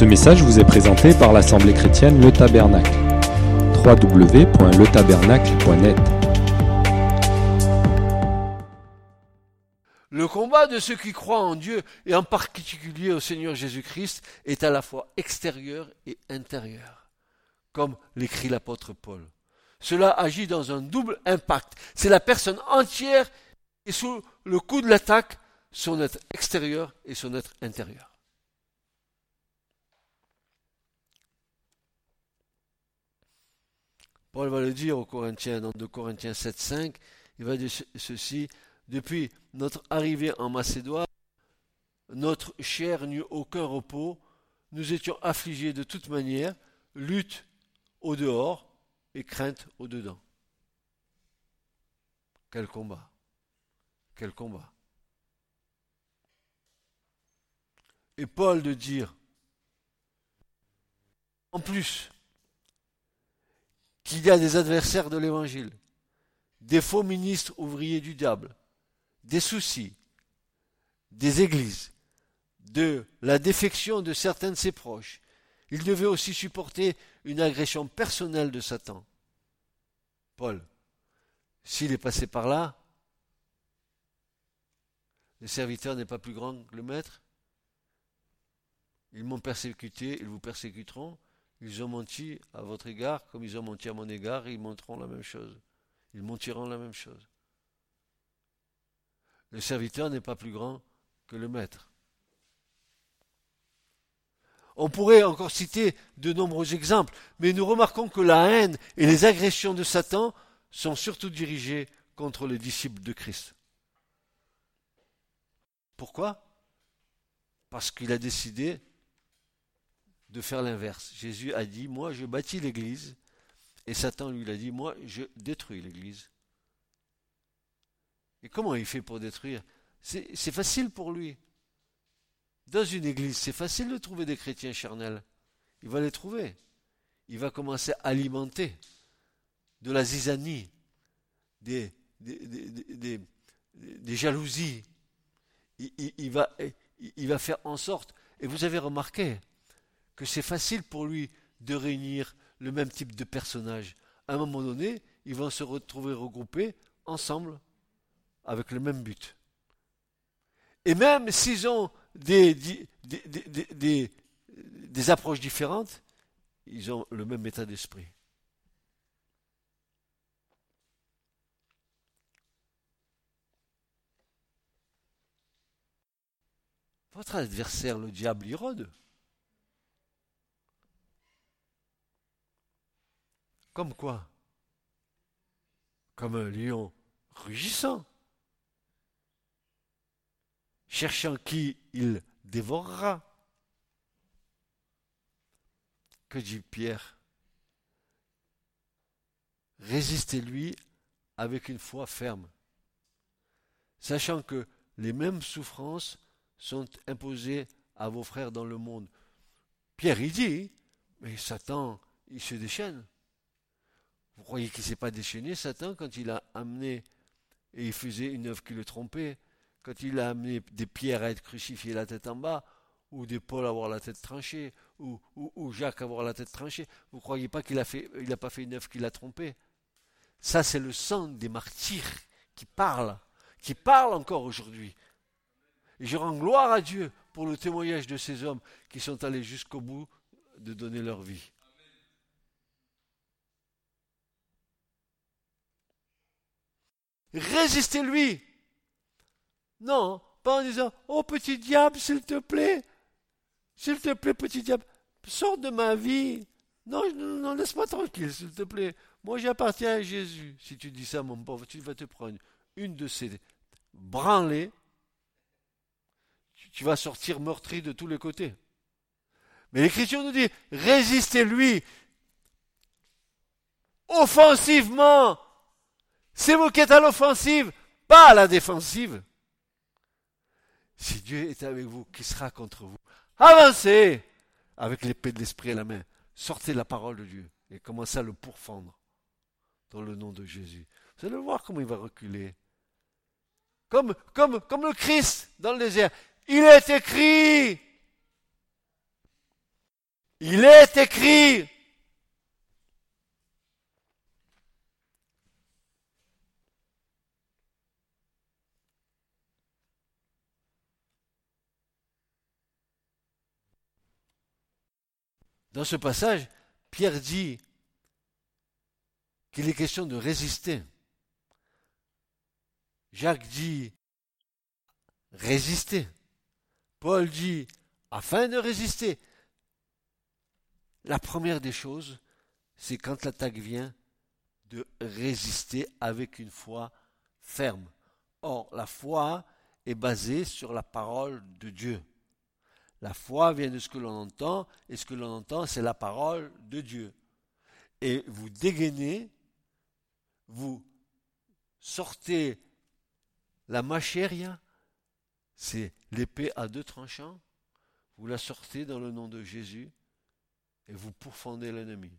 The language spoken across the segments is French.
Ce message vous est présenté par l'Assemblée chrétienne Le Tabernacle. www.letabernacle.net Le combat de ceux qui croient en Dieu, et en particulier au Seigneur Jésus-Christ, est à la fois extérieur et intérieur, comme l'écrit l'apôtre Paul. Cela agit dans un double impact. C'est la personne entière qui est sous le coup de l'attaque, son être extérieur et son être intérieur. Paul va le dire aux Corinthiens, dans 2 Corinthiens 7, 5, il va dire ceci, depuis notre arrivée en Macédoine, notre chair n'eut aucun repos, nous étions affligés de toute manière, lutte au dehors et crainte au dedans. Quel combat Quel combat Et Paul de dire, en plus, qu'il y a des adversaires de l'Évangile, des faux ministres ouvriers du diable, des soucis, des églises, de la défection de certains de ses proches. Il devait aussi supporter une agression personnelle de Satan. Paul, s'il est passé par là, le serviteur n'est pas plus grand que le maître. Ils m'ont persécuté, ils vous persécuteront. Ils ont menti à votre égard comme ils ont menti à mon égard, ils monteront la même chose. Ils mentiront la même chose. Le serviteur n'est pas plus grand que le maître. On pourrait encore citer de nombreux exemples, mais nous remarquons que la haine et les agressions de Satan sont surtout dirigées contre les disciples de Christ. Pourquoi? Parce qu'il a décidé de faire l'inverse. Jésus a dit, moi je bâtis l'Église, et Satan lui a dit, moi je détruis l'Église. Et comment il fait pour détruire? C'est facile pour lui. Dans une église, c'est facile de trouver des chrétiens charnels. Il va les trouver. Il va commencer à alimenter de la zizanie, des, jalousies. il va faire en sorte, et vous avez remarqué, que c'est facile pour lui de réunir le même type de personnages. À un moment donné, ils vont se retrouver regroupés ensemble avec le même but. Et même s'ils ont des, des, des, approches différentes, ils ont le même état d'esprit. Votre adversaire, le diable, il. Comme quoi? Comme un lion rugissant, cherchant qui il dévorera. Que dit Pierre? Résistez-lui avec une foi ferme, sachant que les mêmes souffrances sont imposées à vos frères dans le monde. Pierre, il dit, mais Satan, il se déchaîne. Vous croyez qu'il ne s'est pas déchaîné, Satan, quand il a amené, et il faisait une œuvre qui le trompait, quand il a amené des pierres à être crucifiées la tête en bas, ou des Paul à avoir la tête tranchée, ou, Jacques à avoir la tête tranchée, vous ne croyez pas qu'il n'a pas fait une œuvre qui l'a trompé Ça, c'est le sang des martyrs qui parle, qui parle encore aujourd'hui. Et je rends gloire à Dieu pour le témoignage de ces hommes qui sont allés jusqu'au bout de donner leur vie. Résistez-lui. Non, pas en disant Oh petit diable, s'il te plaît, s'il te plaît, petit diable, sors de ma vie. Non, non, laisse-moi tranquille, s'il te plaît. Moi, j'appartiens à Jésus. Si tu dis ça, mon pauvre, tu vas te prendre une de ces branlées. Tu vas sortir meurtri de tous les côtés. Mais l'Écriture nous dit résistez-lui offensivement c'est vous qui êtes à l'offensive, pas à la défensive. Si Dieu est avec vous, qui sera contre vous? Avancez avec l'épée de l'esprit à la main. Sortez la parole de Dieu et commencez à le pourfendre dans le nom de Jésus. Vous allez voir comment il va reculer. Comme, comme, comme le Christ dans le désert. Il est écrit Il est écrit. Dans ce passage, Pierre dit qu'il est question de résister. Jacques dit résister. Paul dit afin de résister. La première des choses, c'est quand l'attaque vient, de résister avec une foi ferme. Or, la foi est basée sur la parole de Dieu. La foi vient de ce que l'on entend, et ce que l'on entend, c'est la parole de Dieu. Et vous dégainez, vous sortez la machéria, c'est l'épée à deux tranchants, vous la sortez dans le nom de Jésus, et vous pourfendez l'ennemi,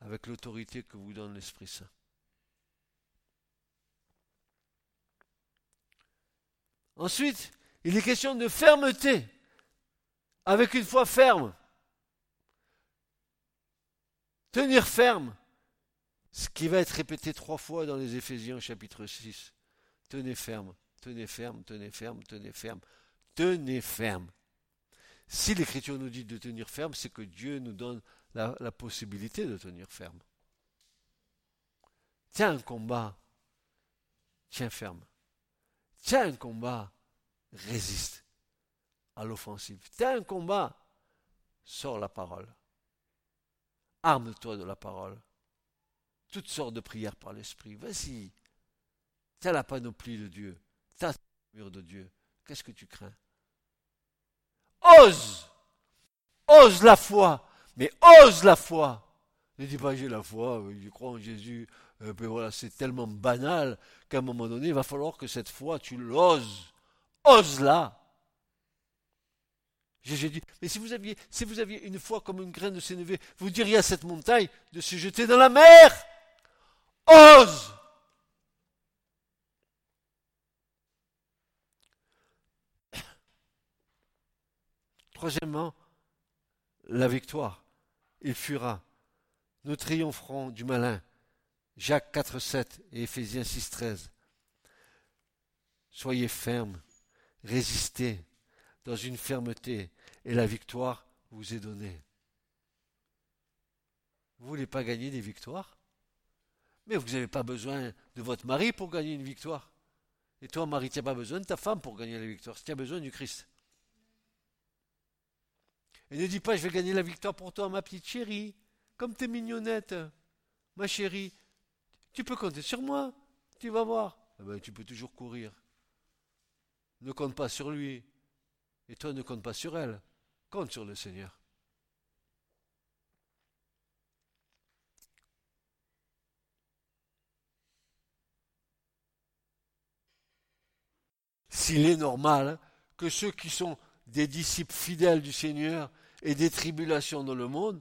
avec l'autorité que vous donne l'Esprit Saint. Ensuite, il est question de fermeté, avec une foi ferme. Tenir ferme, ce qui va être répété trois fois dans les Éphésiens chapitre 6. Tenez ferme, tenez ferme, tenez ferme, tenez ferme, tenez ferme. Si l'Écriture nous dit de tenir ferme, c'est que Dieu nous donne la, la possibilité de tenir ferme. Tiens un combat, tiens ferme. Tiens un combat, résiste à l'offensive. T'as un combat, sors la parole. Arme-toi de la parole. Toutes sortes de prières par l'esprit. Vas-y. T'as la panoplie de Dieu. T'as le mur de Dieu. Qu'est-ce que tu crains? Ose Ose la foi Mais ose la foi Ne dis pas j'ai la foi, je crois en Jésus. Euh, voilà, c'est tellement banal qu'à un moment donné, il va falloir que cette foi, tu l'oses ose-la. Jésus dit, mais si vous aviez, si vous aviez une foi comme une graine de sénévé, vous diriez à cette montagne de se jeter dans la mer. Ose. Troisièmement, la victoire. Il fuira. Nous triompherons du malin. Jacques 4, 7 et Éphésiens 6, 13. Soyez fermes résistez dans une fermeté et la victoire vous est donnée. Vous ne voulez pas gagner des victoires? Mais vous n'avez pas besoin de votre mari pour gagner une victoire. Et toi, mari, tu n'as pas besoin de ta femme pour gagner la victoire. Tu as besoin du Christ. Et ne dis pas, je vais gagner la victoire pour toi, ma petite chérie. Comme tu es mignonnette, ma chérie. Tu peux compter sur moi. Tu vas voir. Eh ben, tu peux toujours courir ne compte pas sur lui, et toi ne compte pas sur elle, compte sur le Seigneur. S'il est normal que ceux qui sont des disciples fidèles du Seigneur et des tribulations dans le monde,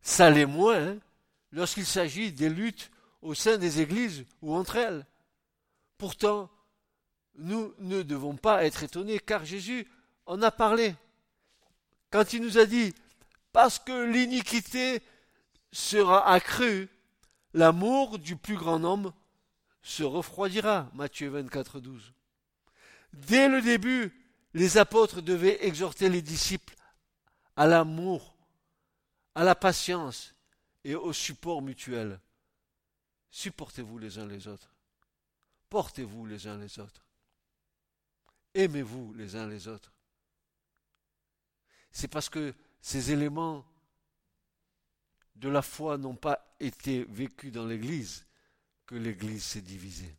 ça l'est moins lorsqu'il s'agit des luttes au sein des églises ou entre elles. Pourtant, nous ne devons pas être étonnés car Jésus en a parlé. Quand il nous a dit, parce que l'iniquité sera accrue, l'amour du plus grand homme se refroidira. Matthieu 24, 12. Dès le début, les apôtres devaient exhorter les disciples à l'amour, à la patience et au support mutuel. Supportez-vous les uns les autres. Portez-vous les uns les autres. Aimez-vous les uns les autres. C'est parce que ces éléments de la foi n'ont pas été vécus dans l'Église que l'Église s'est divisée.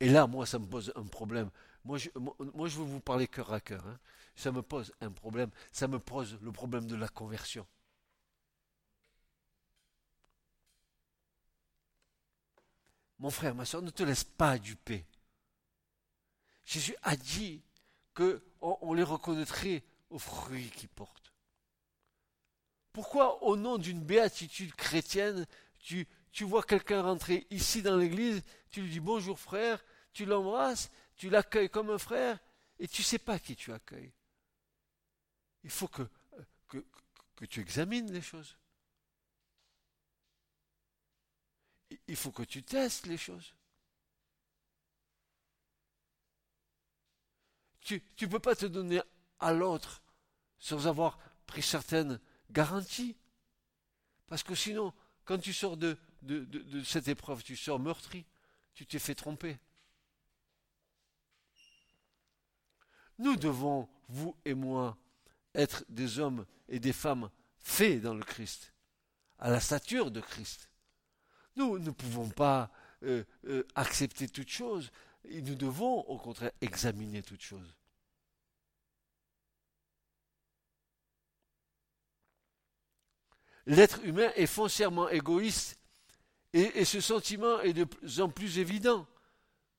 Et là, moi, ça me pose un problème. Moi, je, veux vous parler cœur à cœur. Hein. Ça me pose un problème. Ça me pose le problème de la conversion. Mon frère, ma soeur, ne te laisse pas duper. Jésus a dit qu'on on les reconnaîtrait aux fruits qu'ils portent. Pourquoi, au nom d'une béatitude chrétienne, tu, vois quelqu'un rentrer ici dans l'église, tu lui dis bonjour frère, tu l'embrasses, tu l'accueilles comme un frère, et tu ne sais pas qui tu accueilles. Il faut que, que, que tu examines les choses. Il faut que tu testes les choses. Tu ne peux pas te donner à l'autre sans avoir pris certaines garanties. Parce que sinon, quand tu sors de, de, de cette épreuve, tu sors meurtri, tu t'es fait tromper. Nous devons, vous et moi, être des hommes et des femmes faits dans le Christ, à la stature de Christ. Nous ne pouvons pas euh, euh, accepter toute chose, nous devons au contraire examiner toute chose. L'être humain est foncièrement égoïste et, ce sentiment est de plus en plus évident.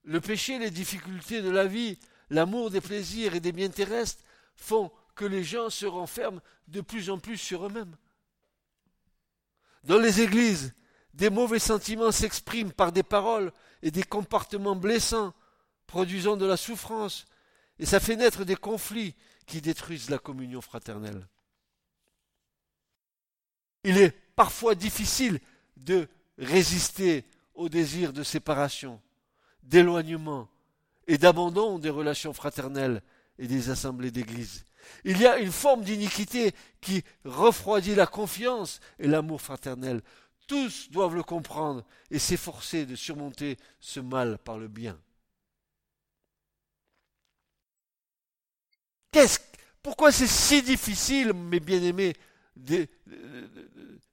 Le péché, les difficultés de la vie, l'amour des plaisirs et des biens terrestres font que les gens se renferment de plus en plus sur eux-mêmes. Dans les églises, des mauvais sentiments s'expriment par des paroles et des comportements blessants, produisant de la souffrance, et ça fait naître des conflits qui détruisent la communion fraternelle. Il est parfois difficile de résister au désir de séparation, d'éloignement et d'abandon des relations fraternelles et des assemblées d'église. Il y a une forme d'iniquité qui refroidit la confiance et l'amour fraternel. Tous doivent le comprendre et s'efforcer de surmonter ce mal par le bien. Qu'est-ce, pourquoi c'est si difficile, mes bien-aimés,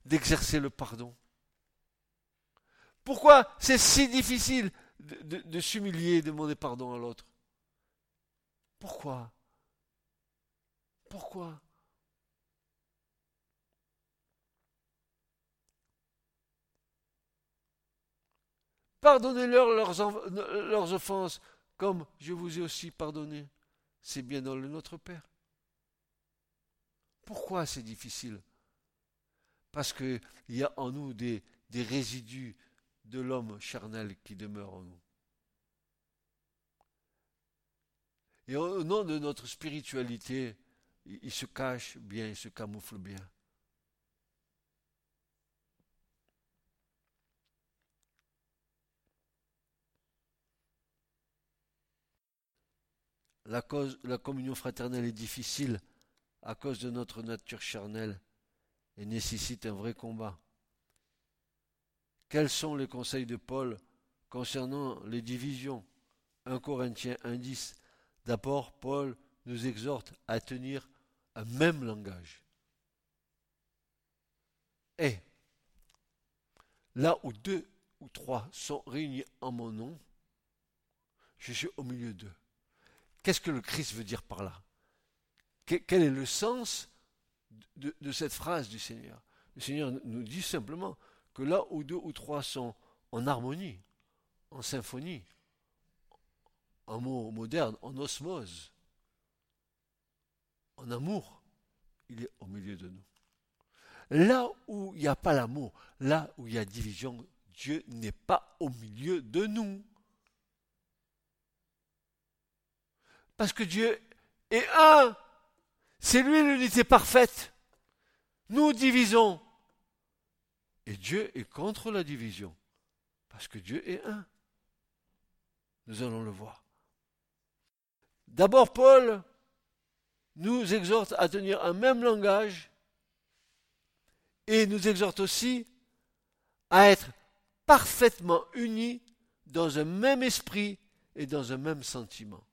d'exercer le pardon? Pourquoi c'est si difficile de, s'humilier, de demander pardon à l'autre? Pourquoi? Pourquoi? Pardonnez-leur leurs, offenses, comme je vous ai aussi pardonné. C'est bien dans le Notre Père. Pourquoi c'est difficile? Parce qu'il y a en nous des, des résidus de l'homme charnel qui demeurent en nous. Et au nom de notre spiritualité, il se cache bien, il se camoufle bien. La, communion fraternelle est difficile à cause de notre nature charnelle et nécessite un vrai combat. Quels sont les conseils de Paul concernant les divisions? 1 Corinthiens 1.10 D'abord, Paul nous exhorte à tenir un même langage. Et là où deux ou trois sont réunis en mon nom, je suis au milieu d'eux. Qu'est-ce que le Christ veut dire par là? Quel est le sens de, cette phrase du Seigneur? Le Seigneur nous dit simplement que là où deux ou trois sont en harmonie, en symphonie, en mot moderne, en osmose, en amour, il est au milieu de nous. Là où il n'y a pas l'amour, là où il y a division, Dieu n'est pas au milieu de nous. Parce que Dieu est un. C'est lui l'unité parfaite. Nous divisons. Et Dieu est contre la division. Parce que Dieu est un. Nous allons le voir. D'abord, Paul nous exhorte à tenir un même langage et nous exhorte aussi à être parfaitement unis dans un même esprit et dans un même sentiment.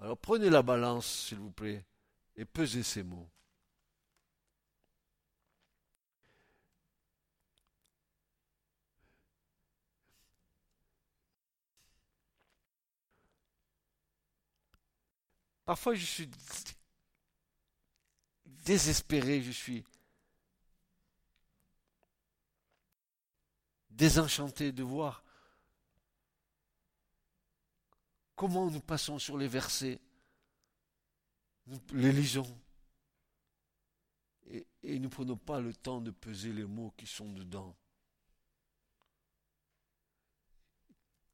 Alors prenez la balance, s'il vous plaît, et pesez ces mots. Parfois, je suis désespéré, je suis désenchanté de voir comment nous passons sur les versets, nous les lisons, et, nous ne prenons pas le temps de peser les mots qui sont dedans.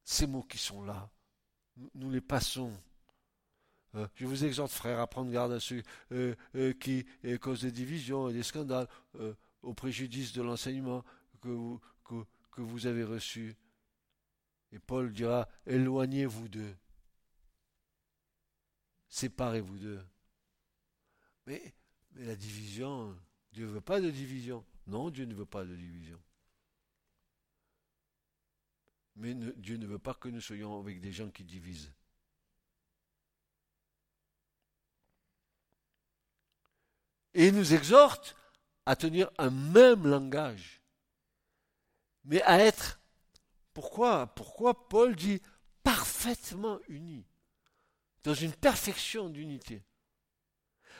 Ces mots qui sont là nous les passons. Euh, je vous exhorte, frères, à prendre garde à ceux euh, euh, qui causent des divisions et des scandales au préjudice de l'enseignement que vous avez reçu. Et Paul dira, éloignez-vous d'eux. Séparez-vous d'eux. Mais, la division, Dieu ne veut pas de division. Non, Dieu ne veut pas de division. Mais Dieu ne veut pas que nous soyons avec des gens qui divisent. Et il nous exhorte à tenir un même langage, mais à être, pourquoi Pourquoi Paul dit parfaitement unis, dans une perfection d'unité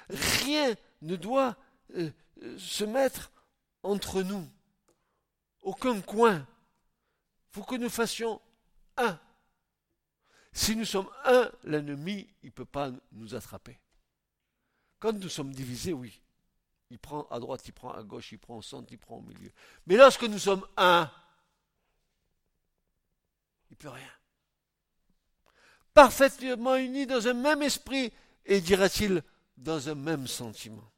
Rien ne doit euh, euh, se mettre entre nous, aucun coin. Il faut que nous fassions un. Si nous sommes un, l'ennemi, il ne peut pas nous attraper. Quand nous sommes divisés, oui. Il prend à droite, il prend à gauche, il prend au centre, il prend au milieu. Mais lorsque nous sommes un, il ne peut rien. Parfaitement unis dans un même esprit et, dira-t-il, dans un même sentiment.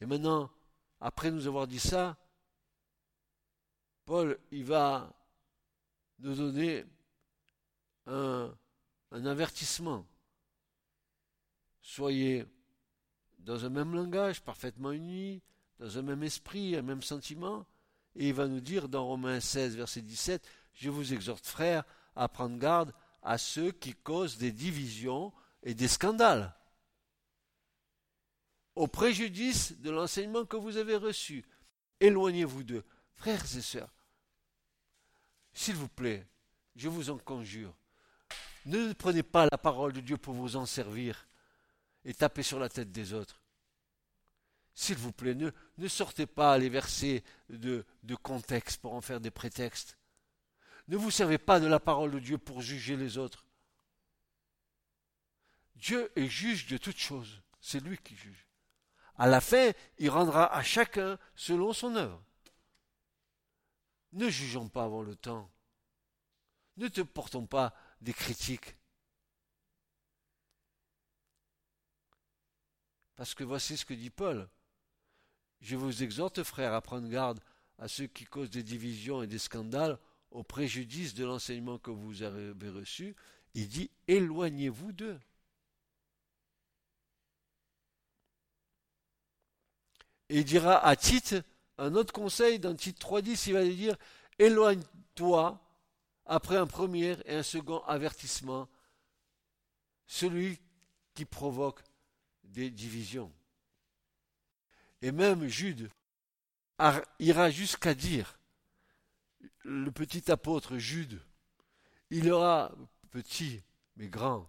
Et maintenant, après nous avoir dit ça, Paul, il va nous donner un, un avertissement. Soyez dans un même langage, parfaitement unis, dans un même esprit, un même sentiment. Et il va nous dire dans Romains 16, verset 17, Je vous exhorte, frères, à prendre garde à ceux qui causent des divisions et des scandales, au préjudice de l'enseignement que vous avez reçu. Éloignez-vous d'eux. Frères et sœurs, s'il vous plaît, je vous en conjure, ne prenez pas la parole de Dieu pour vous en servir et taper sur la tête des autres. S'il vous plaît, ne, sortez pas les versets de, de contexte pour en faire des prétextes. Ne vous servez pas de la parole de Dieu pour juger les autres. Dieu est juge de toutes choses. C'est lui qui juge. À la fin, il rendra à chacun selon son œuvre. Ne jugeons pas avant le temps. Ne te portons pas des critiques. Parce que voici ce que dit Paul. Je vous exhorte, frères, à prendre garde à ceux qui causent des divisions et des scandales au préjudice de l'enseignement que vous avez reçu. Il dit éloignez-vous d'eux. Il dira à Tite un autre conseil dans Tite 3.10, il va lui dire éloigne-toi après un premier et un second avertissement, celui qui provoque des divisions. Et même Jude ira jusqu'à dire, le petit apôtre Jude, il aura petit mais grand,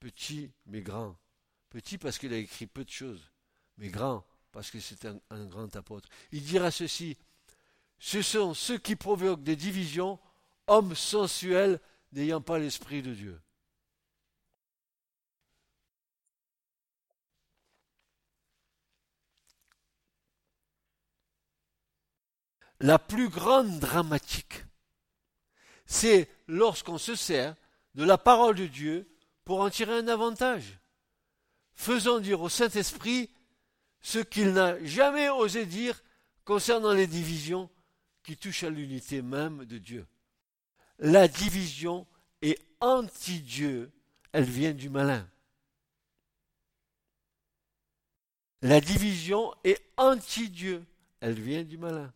petit mais grand, petit parce qu'il a écrit peu de choses, mais grand parce que c'est un, grand apôtre. Il dira ceci, ce sont ceux qui provoquent des divisions, hommes sensuels n'ayant pas l'Esprit de Dieu. La plus grande dramatique, c'est lorsqu'on se sert de la parole de Dieu pour en tirer un avantage, faisant dire au Saint-Esprit ce qu'il n'a jamais osé dire concernant les divisions qui touchent à l'unité même de Dieu. La division est anti-Dieu, elle vient du malin. La division est anti-Dieu, elle vient du malin.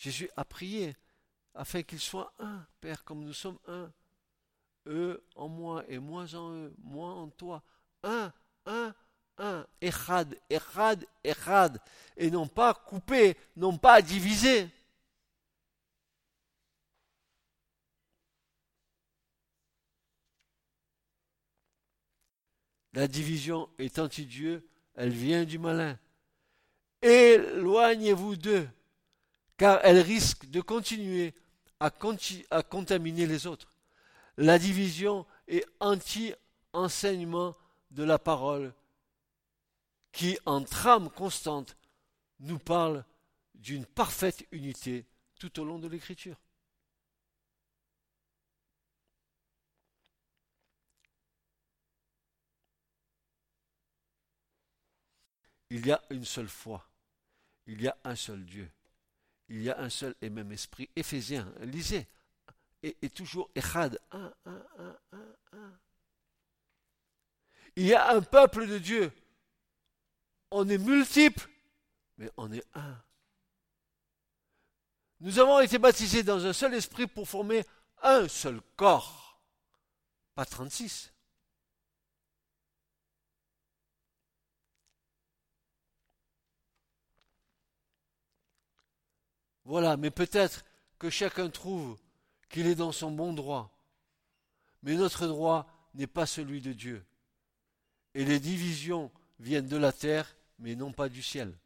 Jésus a prié afin qu'ils soient un, Père, comme nous sommes un. Eux en moi et moi en eux, moi en toi. Un, un, un. Echad, echad, echad. Et non pas couper, non pas diviser. La division est anti-Dieu, elle vient du malin. Éloignez-vous d'eux car elle risque de continuer à, contaminer les autres. La division est anti-enseignement de la parole qui, en trame constante, nous parle d'une parfaite unité tout au long de l'écriture. Il y a une seule foi. Il y a un seul Dieu. Il y a un seul et même esprit. Éphésiens, lisez. Et, toujours Echad. Un, un, un. Il y a un peuple de Dieu. On est multiples, mais on est un. Nous avons été baptisés dans un seul esprit pour former un seul corps, pas 36. Voilà, mais peut-être que chacun trouve qu'il est dans son bon droit. Mais notre droit n'est pas celui de Dieu. Et les divisions viennent de la terre, mais non pas du ciel.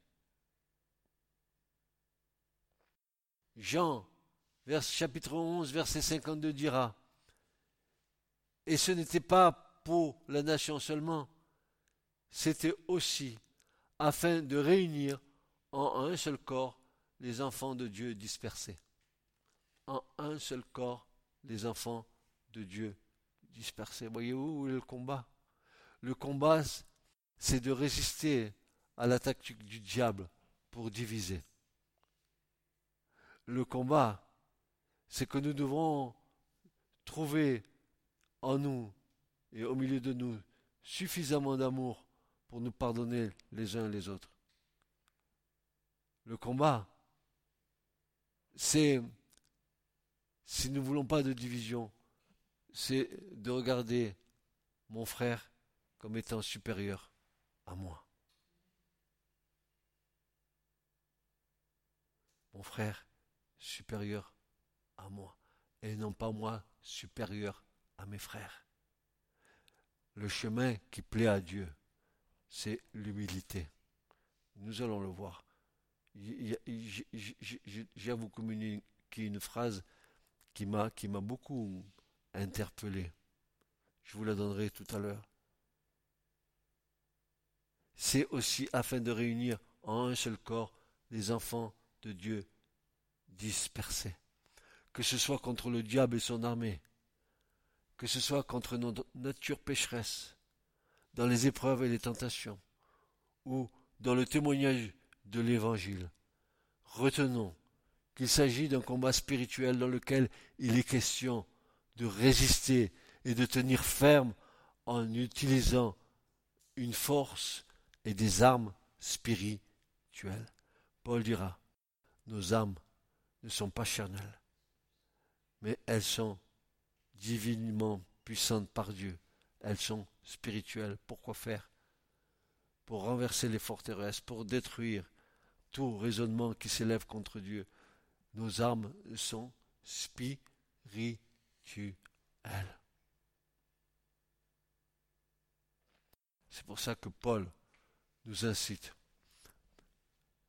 Jean, chapitre 11, verset 52 dira, Et ce n'était pas pour la nation seulement, c'était aussi afin de réunir en un seul corps les enfants de Dieu dispersés. En un seul corps, les enfants de Dieu dispersés. Voyez-vous où est le combat? Le combat, c'est de résister à l'attaque du diable pour diviser. Le combat, c'est que nous devons trouver en nous et au milieu de nous suffisamment d'amour pour nous pardonner les uns les autres. Le combat, c'est, si nous ne voulons pas de division, c'est de regarder mon frère comme étant supérieur à moi. Mon frère supérieur à moi, et non pas moi supérieur à mes frères. Le chemin qui plaît à Dieu, c'est l'humilité. Nous allons le voir j'ai à vous communiquer une phrase qui m'a beaucoup interpellé. Je vous la donnerai tout à l'heure. C'est aussi afin de réunir en un seul corps les enfants de Dieu dispersés. Que ce soit contre le diable et son armée, que ce soit contre notre nature pécheresse, dans les épreuves et les tentations, ou dans le témoignage de l'Évangile. Retenons qu'il s'agit d'un combat spirituel dans lequel il est question de résister et de tenir ferme en utilisant une force et des armes spirituelles. Paul dira, nos âmes ne sont pas charnelles, mais elles sont divinement puissantes par Dieu. Elles sont spirituelles. Pourquoi faire? Pour renverser les forteresses, pour détruire tout raisonnement qui s'élève contre Dieu. Nos armes sont spirituelles. C'est pour ça que Paul nous incite.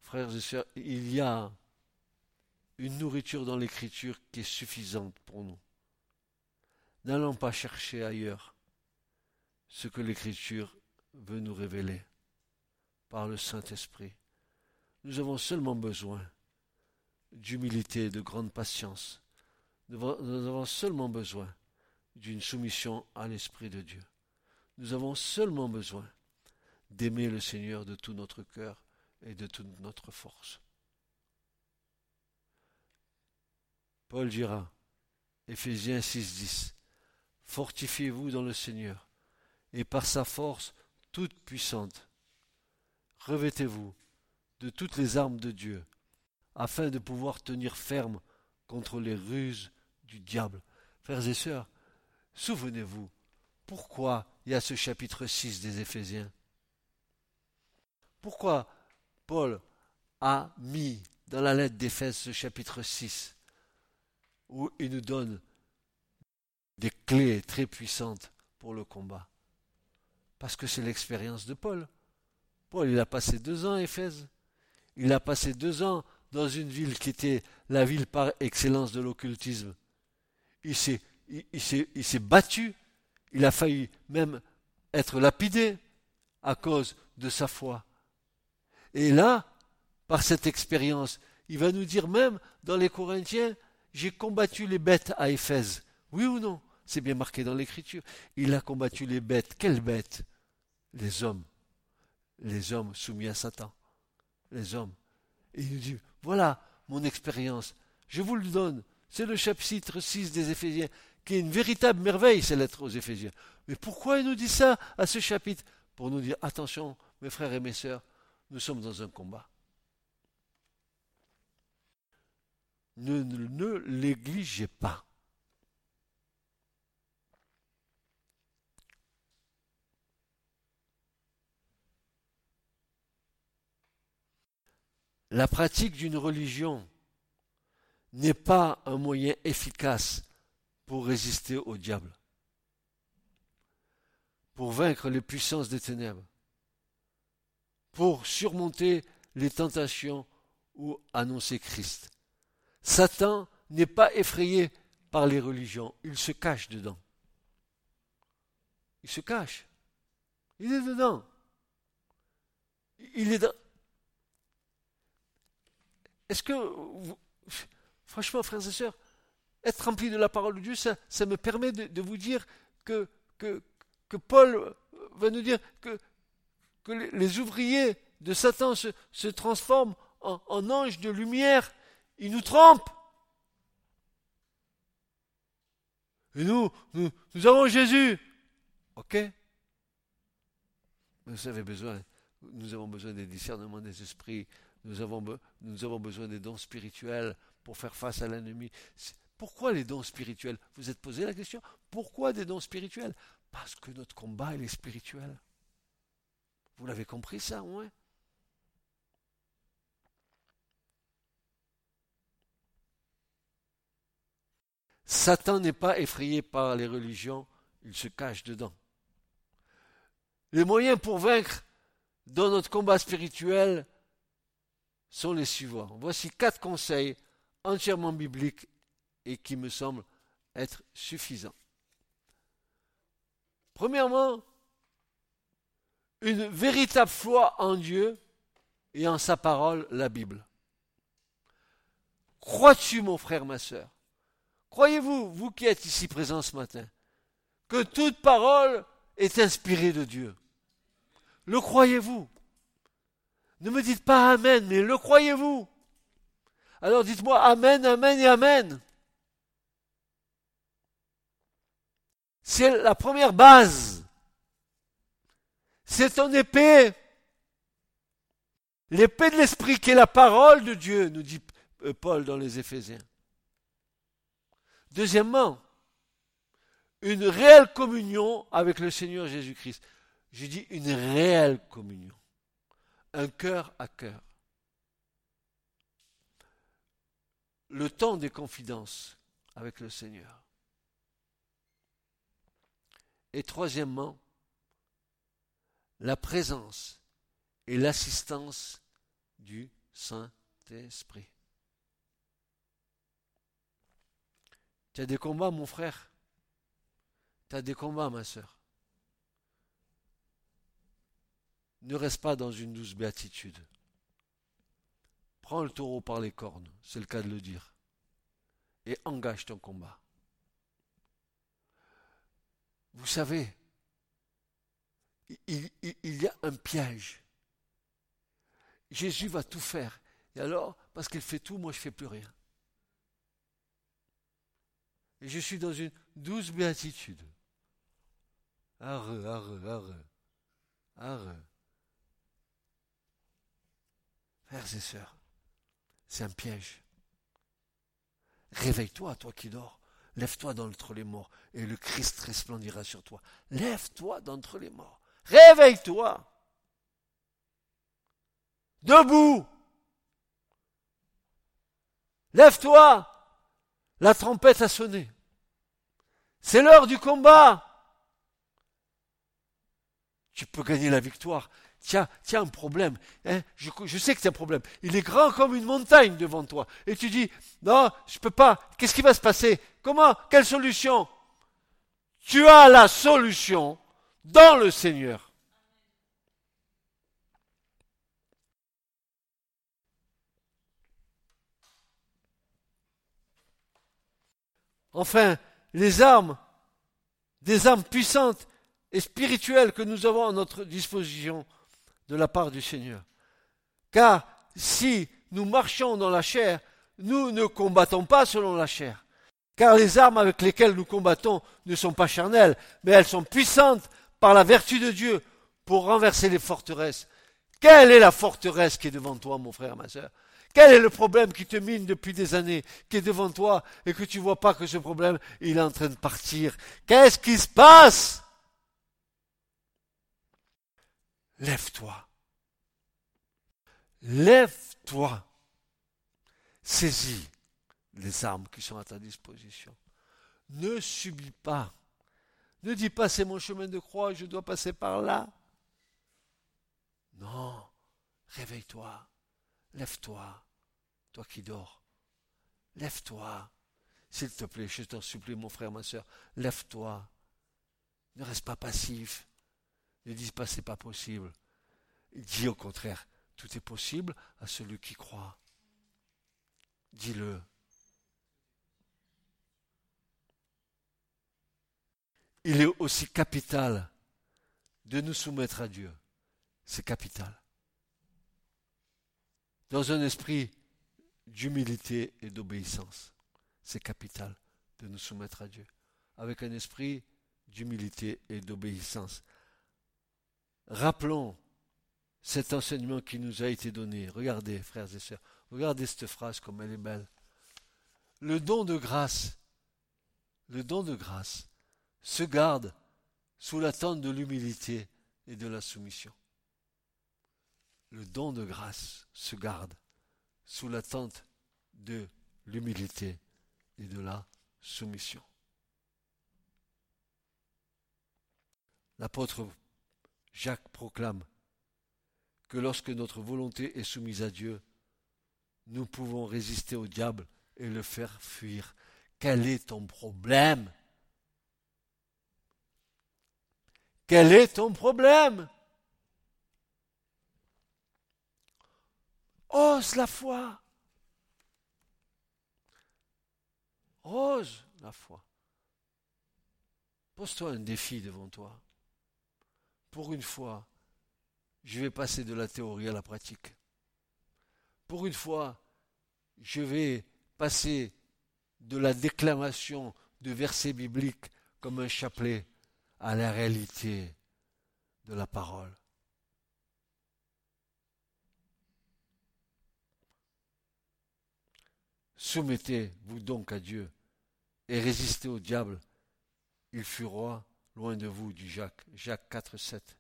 Frères et sœurs, il y a une nourriture dans l'écriture qui est suffisante pour nous. N'allons pas chercher ailleurs ce que l'écriture veut nous révéler par le Saint-Esprit. Nous avons seulement besoin d'humilité et de grande patience. Nous avons seulement besoin d'une soumission à l'Esprit de Dieu. Nous avons seulement besoin d'aimer le Seigneur de tout notre cœur et de toute notre force. Paul dira, Éphésiens 6.10, Fortifiez-vous dans le Seigneur, et par sa force toute puissante, revêtez-vous de toutes les armes de Dieu, afin de pouvoir tenir ferme contre les ruses du diable. Frères et sœurs, souvenez-vous, pourquoi il y a ce chapitre 6 des Éphésiens Pourquoi Paul a mis dans la lettre d'Éphèse ce chapitre 6, où il nous donne des clés très puissantes pour le combat? Parce que c'est l'expérience de Paul. Paul, il a passé deux ans à Éphèse. Il a passé deux ans dans une ville qui était la ville par excellence de l'occultisme. Il s'est, battu, il a failli même être lapidé à cause de sa foi. Et là, par cette expérience. Il va nous dire même dans les Corinthiens, j'ai combattu les bêtes à Éphèse. Oui ou non? C'est bien marqué dans l'Écriture. Il a combattu les bêtes. Quelles bêtes? Les hommes. Les hommes soumis à Satan. Les hommes. Et il nous dit, voilà mon expérience. Je vous le donne. C'est le chapitre 6 des Éphésiens, qui est une véritable merveille, cette lettre aux Éphésiens. Mais pourquoi il nous dit ça à ce chapitre Pour nous dire, attention, mes frères et mes sœurs, nous sommes dans un combat. Ne, ne, ne négligez pas. La pratique d'une religion n'est pas un moyen efficace pour résister au diable, pour vaincre les puissances des ténèbres, pour surmonter les tentations ou annoncer Christ. Satan n'est pas effrayé par les religions, il se cache dedans. Il se cache. Il est dedans. Il est dans... Est-ce que, franchement, frères et sœurs, être rempli de la parole de Dieu, ça, me permet de, vous dire que, Paul va nous dire que, les, ouvriers de Satan se, transforment en, en anges de lumière. Ils nous trompent. Et nous, nous, nous avons Jésus. Ok? Vous avez besoin, nous avons besoin des discernements des esprits, nous avons, nous avons besoin des dons spirituels pour faire face à l'ennemi. Pourquoi les dons spirituels? Vous êtes posé la question Pourquoi des dons spirituels? Parce que notre combat, il est spirituel. Vous l'avez compris ça, ouais Satan n'est pas effrayé par les religions, il se cache dedans. Les moyens pour vaincre dans notre combat spirituel sont les suivants. Voici quatre conseils entièrement bibliques et qui me semblent être suffisants. Premièrement, une véritable foi en Dieu et en sa parole, la Bible. Crois-tu, mon frère, ma soeur Croyez-vous, vous qui êtes ici présents ce matin, que toute parole est inspirée de Dieu? Le croyez-vous? Ne me dites pas Amen, mais le croyez-vous? Alors dites-moi Amen, Amen et Amen. C'est la première base. C'est ton épée. L'épée de l'esprit qui est la parole de Dieu, nous dit euh, Paul dans les Éphésiens. Deuxièmement, une réelle communion avec le Seigneur Jésus-Christ. Je dis une réelle communion. Un cœur à cœur. Le temps des confidences avec le Seigneur. Et troisièmement, la présence et l'assistance du Saint-Esprit. Tu as des combats, mon frère? Tu as des combats, ma soeur. Ne reste pas dans une douce béatitude. Prends le taureau par les cornes, c'est le cas de le dire, et engage ton combat. Vous savez, il, y a un piège. Jésus va tout faire. Et alors, parce qu'il fait tout, moi je ne fais plus rien. Et je suis dans une douce béatitude. Arre, arre. Arre. Frères et sœurs, c'est un piège. Réveille-toi, toi qui dors. Lève-toi d'entre les morts, et le Christ resplendira sur toi. Lève-toi d'entre les morts. Réveille-toi. Debout. Lève-toi. La trompette a sonné. C'est l'heure du combat. Tu peux gagner la victoire tiens, tiens, un problème. Hein, je, sais que c'est un problème. Il est grand comme une montagne devant toi. Et tu dis, non, je ne peux pas. Qu'est-ce qui va se passer? Comment? Quelle solution? Tu as la solution dans le Seigneur. Enfin, les armes, des armes puissantes et spirituelles que nous avons à notre disposition de la part du Seigneur. Car si nous marchons dans la chair, nous ne combattons pas selon la chair. Car les armes avec lesquelles nous combattons ne sont pas charnelles, mais elles sont puissantes par la vertu de Dieu pour renverser les forteresses. Quelle est la forteresse qui est devant toi, mon frère, ma soeur Quel est le problème qui te mine depuis des années, qui est devant toi, et que tu vois pas que ce problème, il est en train de partir? Qu'est-ce qui se passe? Lève-toi. Lève-toi. Saisis les armes qui sont à ta disposition. Ne subis pas. Ne dis pas c'est mon chemin de croix, je dois passer par là. Non, réveille-toi, lève-toi, toi qui dors. Lève-toi. S'il te plaît, je t'en supplie, mon frère, ma soeur, lève-toi. Ne reste pas passif. Ne dis pas c'est pas possible. Dis au contraire, tout est possible à celui qui croit. Dis-le. Il est aussi capital de nous soumettre à Dieu. C'est capital. Dans un esprit d'humilité et d'obéissance. C'est capital de nous soumettre à Dieu. Avec un esprit d'humilité et d'obéissance. Rappelons cet enseignement qui nous a été donné. Regardez, frères et sœurs, regardez cette phrase comme elle est belle. Le don de grâce, le don de grâce se garde sous l'attente de l'humilité et de la soumission. Le don de grâce se garde sous l'attente de l'humilité et de la soumission. L'apôtre Jacques proclame que lorsque notre volonté est soumise à Dieu, nous pouvons résister au diable et le faire fuir. Quel est ton problème? Quel est ton problème? Ose la foi. Ose la foi. Pose-toi un défi devant toi. Pour une fois, je vais passer de la théorie à la pratique. Pour une fois, je vais passer de la déclamation de versets bibliques comme un chapelet à la réalité de la parole. Soumettez-vous donc à Dieu et résistez au diable. Il fuira loin de vous, dit Jacques. Jacques 4, 7.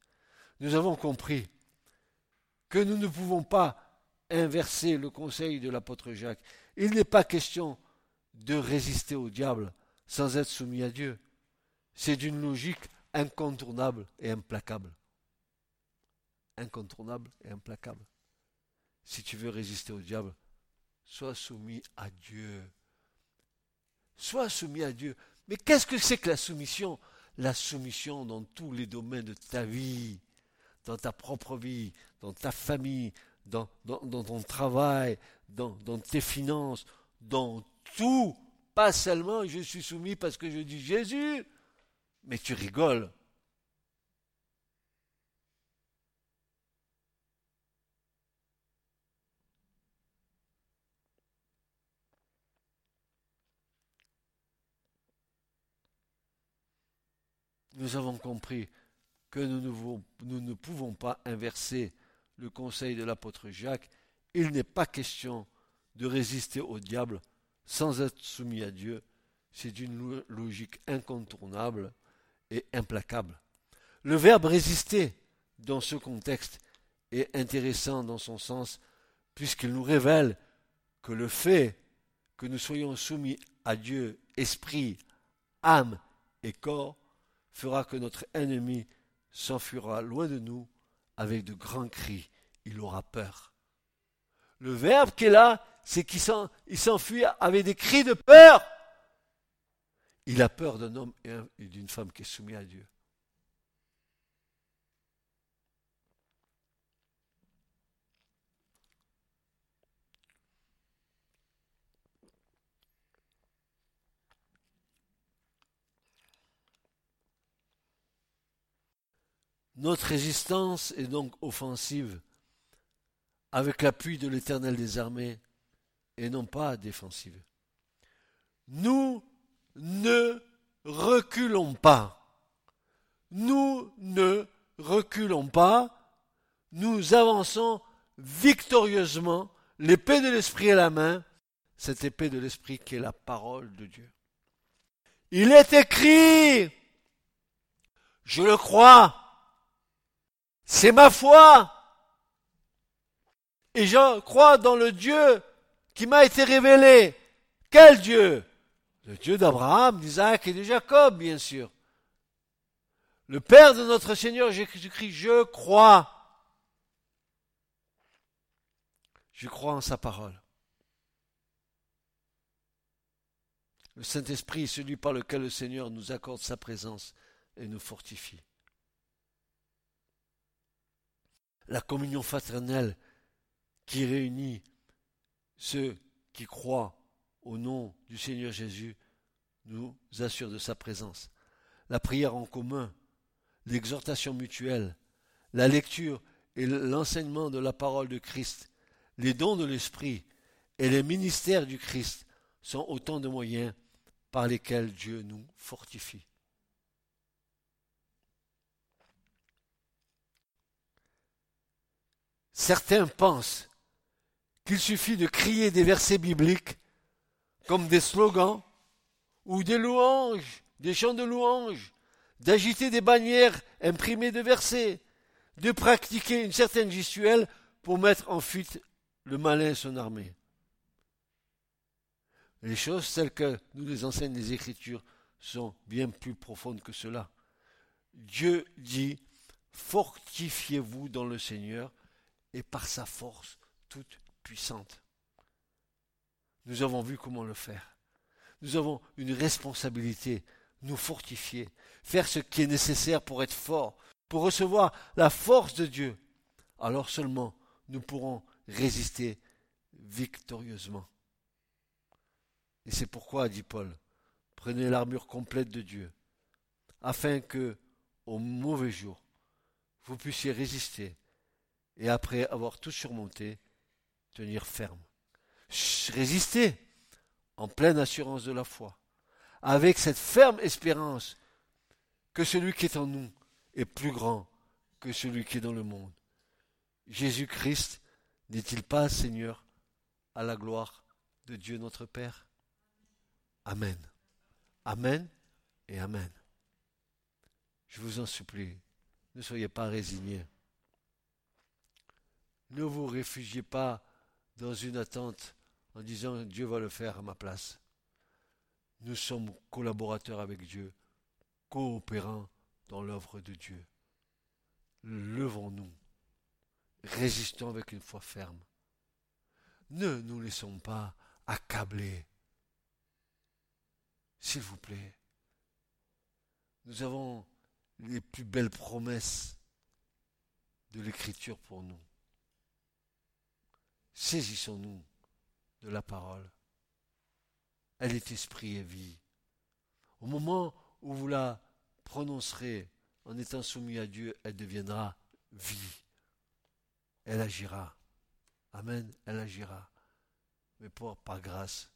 Nous avons compris que nous ne pouvons pas inverser le conseil de l'apôtre Jacques. Il n'est pas question de résister au diable sans être soumis à Dieu. C'est d'une logique incontournable et implacable. Incontournable et implacable. Si tu veux résister au diable, sois soumis à Dieu. Sois soumis à Dieu. Mais qu'est-ce que c'est que la soumission? La soumission dans tous les domaines de ta vie dans ta propre vie, dans ta famille, dans, ton travail, dans, tes finances, dans tout. Pas seulement je suis soumis parce que je dis Jésus, mais tu rigoles. Nous avons compris que nous ne, pouvons pas inverser le conseil de l'apôtre Jacques. Il n'est pas question de résister au diable sans être soumis à Dieu. C'est d'une logique incontournable et implacable. Le verbe résister dans ce contexte est intéressant dans son sens puisqu'il nous révèle que le fait que nous soyons soumis à Dieu, esprit, âme et corps, fera que notre ennemi s'enfuira loin de nous avec de grands cris. Il aura peur. Le verbe qui est là, c'est qu'il s'enfuit avec des cris de peur. Il a peur d'un homme et d'une femme qui est soumis à Dieu. Notre résistance est donc offensive, avec l'appui de l'Éternel des armées, et non pas défensive. Nous ne reculons pas. Nous ne reculons pas. Nous avançons victorieusement, l'épée de l'Esprit à la main, cette épée de l'Esprit qui est la parole de Dieu. Il est écrit, je le crois, c'est ma foi, et je crois dans le Dieu qui m'a été révélé. Quel Dieu? Le Dieu d'Abraham, d'Isaac et de Jacob, bien sûr. Le Père de notre Seigneur Jésus-Christ, je crois. Je crois en sa parole. Le Saint-Esprit est celui par lequel le Seigneur nous accorde sa présence et nous fortifie. La communion fraternelle qui réunit ceux qui croient au nom du Seigneur Jésus nous assure de sa présence. La prière en commun, l'exhortation mutuelle, la lecture et l'enseignement de la parole de Christ, les dons de l'Esprit et les ministères du Christ sont autant de moyens par lesquels Dieu nous fortifie. Certains pensent qu'il suffit de crier des versets bibliques comme des slogans ou des louanges, des chants de louanges, d'agiter des bannières imprimées de versets, de pratiquer une certaine gestuelle pour mettre en fuite le malin et son armée. Les choses telles que nous les enseignent les Écritures sont bien plus profondes que cela. Dieu dit, fortifiez-vous dans le Seigneur et par sa force toute puissante. Nous avons vu comment le faire. Nous avons une responsabilité, nous fortifier, faire ce qui est nécessaire pour être fort, pour recevoir la force de Dieu. Alors seulement nous pourrons résister victorieusement. Et c'est pourquoi, dit Paul, prenez l'armure complète de Dieu, afin que, au mauvais jour, vous puissiez résister, et après avoir tout surmonté, tenir ferme. Résister en pleine assurance de la foi, avec cette ferme espérance que celui qui est en nous est plus grand que celui qui est dans le monde. Jésus-Christ n'est-il pas Seigneur à la gloire de Dieu notre Père? Amen. Amen et Amen. Je vous en supplie, ne soyez pas résignés. Ne vous réfugiez pas dans une attente en disant Dieu va le faire à ma place. Nous sommes collaborateurs avec Dieu, coopérants dans l'œuvre de Dieu. Levons-nous, résistons avec une foi ferme. Ne nous laissons pas accabler. S'il vous plaît, nous avons les plus belles promesses de l'Écriture pour nous. Saisissons-nous de la parole. Elle est esprit et vie. Au moment où vous la prononcerez en étant soumis à Dieu, elle deviendra vie. Elle agira. Amen, elle agira. Mais pour, par grâce,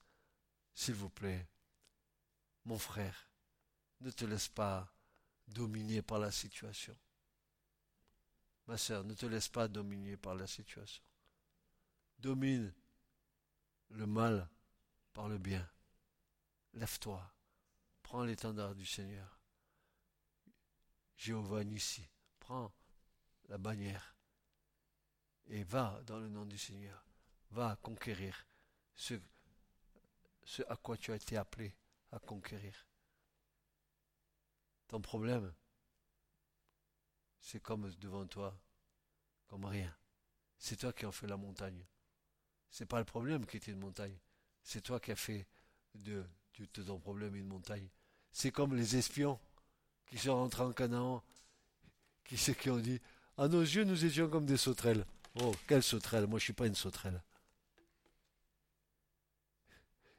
s'il vous plaît, mon frère, ne te laisse pas dominer par la situation. Ma sœur, ne te laisse pas dominer par la situation domine le mal par le bien. Lève-toi, prends l'étendard du Seigneur. Jéhovah Nissi, prends la bannière et va dans le nom du Seigneur. Va conquérir ce, à quoi tu as été appelé à conquérir. Ton problème, c'est comme devant toi, comme rien. C'est toi qui en fais la montagne. C'est pas le problème qui était une montagne. C'est toi qui as fait de, ton problème une montagne. C'est comme les espions qui sont rentrés en Canaan, qui ont dit À nos yeux, nous étions comme des sauterelles. Oh, quelle sauterelle Moi, je suis pas une sauterelle.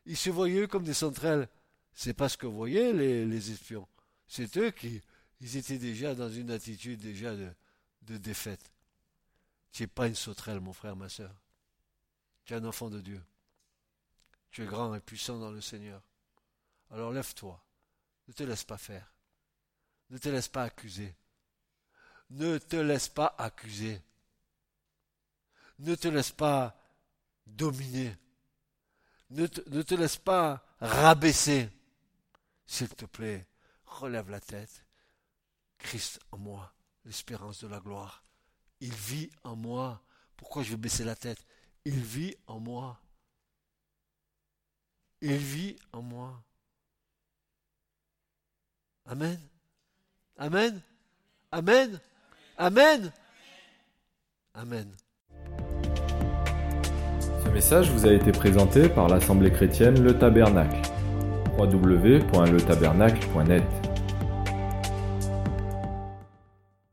Ils se voyaient comme des sauterelles. C'est pas ce que voyaient les, les espions. C'est eux qui, ils étaient déjà dans une attitude déjà de, de défaite. Tu n'es pas une sauterelle, mon frère, ma soeur. Tu es un enfant de Dieu. Tu es grand et puissant dans le Seigneur. Alors lève-toi. Ne te laisse pas faire. Ne te laisse pas accuser. Ne te laisse pas accuser. Ne te laisse pas dominer. Ne te, laisse pas rabaisser. S'il te plaît, relève la tête. Christ en moi, l'espérance de la gloire. Il vit en moi. Pourquoi je vais baisser la tête? Il vit en moi. Il vit en moi. Amen. Amen. Amen. Amen. Amen. Ce message vous a été présenté par l'Assemblée chrétienne Le Tabernacle. www.letabernacle.net